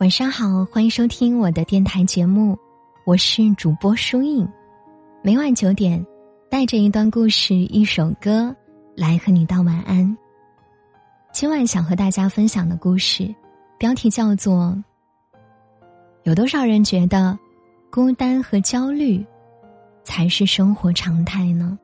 晚上好，欢迎收听我的电台节目，我是主播舒影。每晚九点，带着一段故事、一首歌来和你道晚安。今晚想和大家分享的故事，标题叫做《有多少人觉得孤单和焦虑才是生活常态呢？》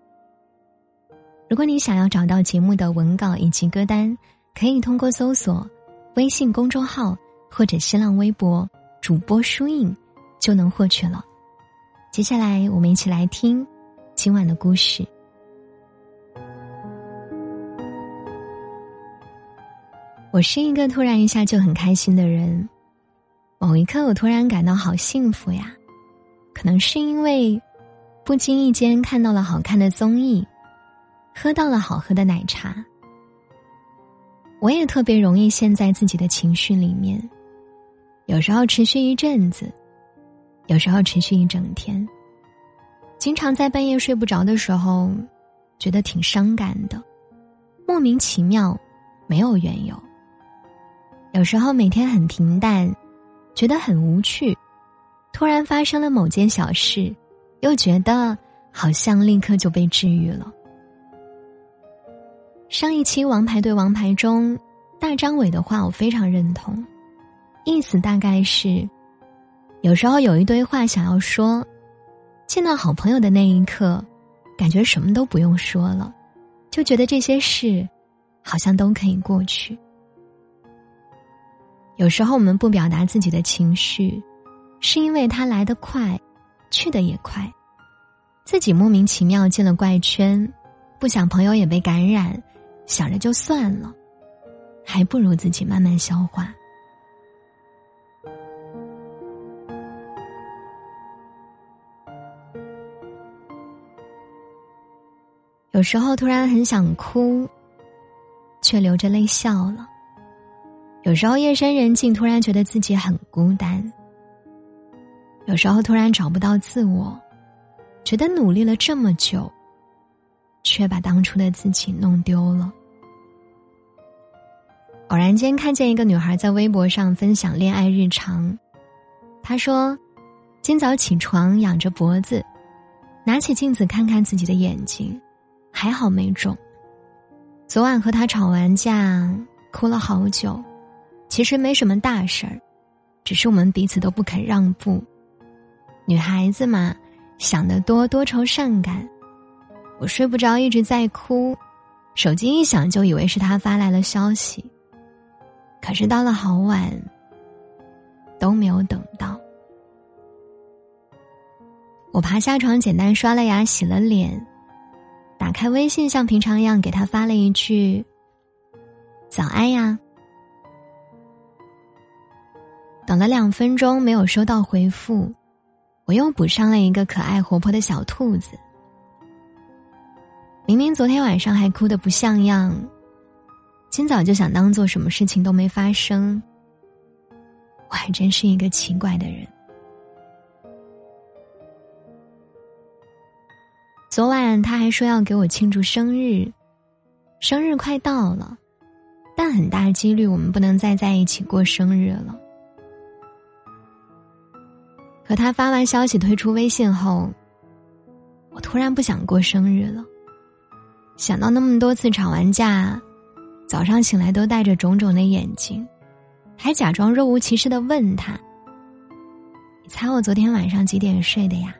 如果你想要找到节目的文稿以及歌单，可以通过搜索微信公众号。或者新浪微博主播书影就能获取了。接下来，我们一起来听今晚的故事。我是一个突然一下就很开心的人，某一刻我突然感到好幸福呀，可能是因为不经意间看到了好看的综艺，喝到了好喝的奶茶。我也特别容易陷在自己的情绪里面。有时候持续一阵子，有时候持续一整天。经常在半夜睡不着的时候，觉得挺伤感的，莫名其妙，没有缘由。有时候每天很平淡，觉得很无趣，突然发生了某件小事，又觉得好像立刻就被治愈了。上一期《王牌对王牌》中，大张伟的话我非常认同。意思大概是，有时候有一堆话想要说，见到好朋友的那一刻，感觉什么都不用说了，就觉得这些事，好像都可以过去。有时候我们不表达自己的情绪，是因为它来得快，去的也快，自己莫名其妙进了怪圈，不想朋友也被感染，想着就算了，还不如自己慢慢消化。有时候突然很想哭，却流着泪笑了。有时候夜深人静，突然觉得自己很孤单。有时候突然找不到自我，觉得努力了这么久，却把当初的自己弄丢了。偶然间看见一个女孩在微博上分享恋爱日常，她说：“今早起床，仰着脖子，拿起镜子看看自己的眼睛。”还好没中。昨晚和他吵完架，哭了好久。其实没什么大事儿，只是我们彼此都不肯让步。女孩子嘛，想得多，多愁善感。我睡不着，一直在哭。手机一响，就以为是他发来了消息。可是到了好晚，都没有等到。我爬下床，简单刷了牙，洗了脸。打开微信，像平常一样给他发了一句“早安呀”。等了两分钟没有收到回复，我又补上了一个可爱活泼的小兔子。明明昨天晚上还哭得不像样，今早就想当做什么事情都没发生。我还真是一个奇怪的人。昨晚他还说要给我庆祝生日，生日快到了，但很大几率我们不能再在一起过生日了。可他发完消息退出微信后，我突然不想过生日了。想到那么多次吵完架，早上醒来都带着肿肿的眼睛，还假装若无其事的问他：“你猜我昨天晚上几点睡的呀？”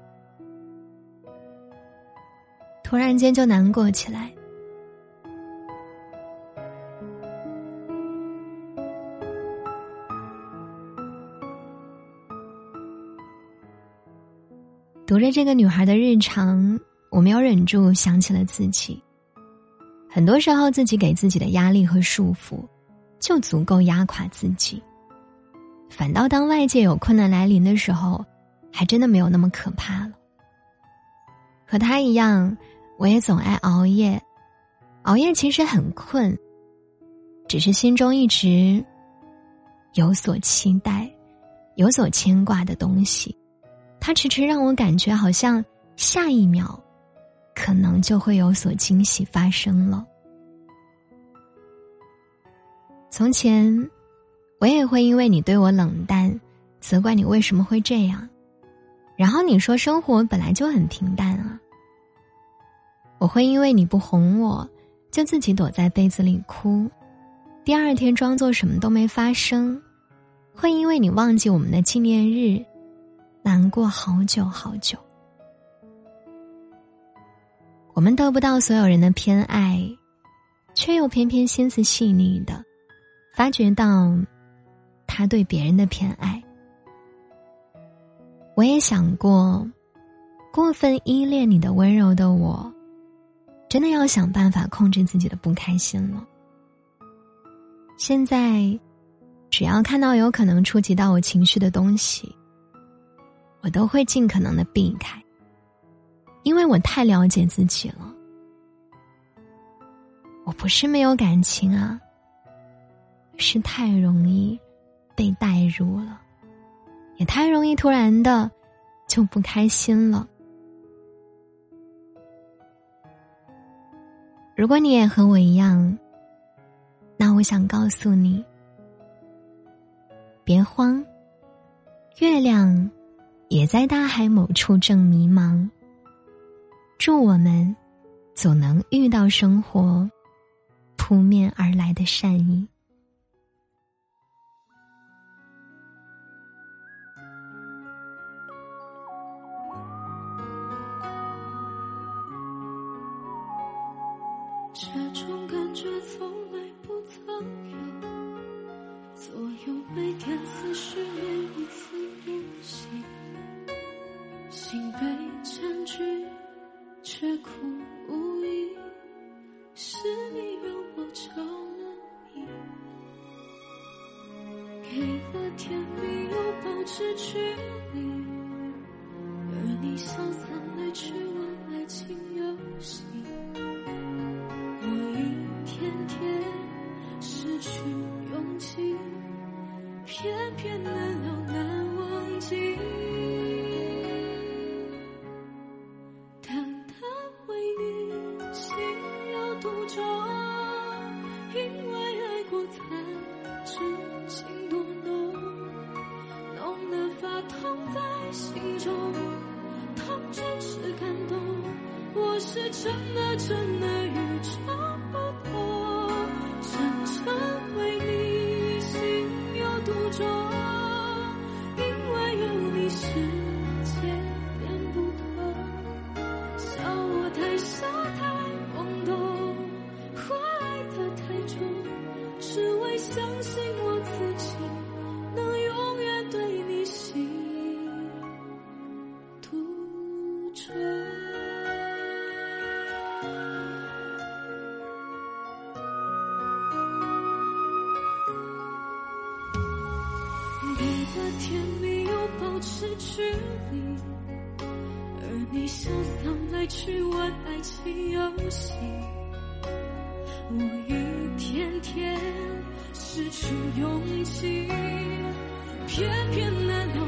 突然间就难过起来。读着这个女孩的日常，我没有忍住想起了自己。很多时候，自己给自己的压力和束缚，就足够压垮自己。反倒当外界有困难来临的时候，还真的没有那么可怕了。和他一样。我也总爱熬夜，熬夜其实很困，只是心中一直有所期待，有所牵挂的东西，它迟迟让我感觉好像下一秒，可能就会有所惊喜发生了。从前，我也会因为你对我冷淡，责怪你为什么会这样。然后你说生活本来就很平淡啊。我会因为你不哄我，就自己躲在被子里哭，第二天装作什么都没发生。会因为你忘记我们的纪念日，难过好久好久。我们得不到所有人的偏爱，却又偏偏心思细腻的发觉到他对别人的偏爱。我也想过，过分依恋你的温柔的我，真的要想办法控制自己的不开心了。现在。只要看到有可能触及到我情绪的东西，我都会尽可能的避开，因为我太了解自己了。我不是没有感情啊，是太容易被带入了，也太容易突然的就不开心了。如果你也和我一样，那我想告诉你。别慌，月亮也在大海某处正迷茫。祝我们总能遇到生活扑面而来的善意。真的真的距离，而你潇洒来去玩爱情游戏，我一天天失去勇气，偏偏难了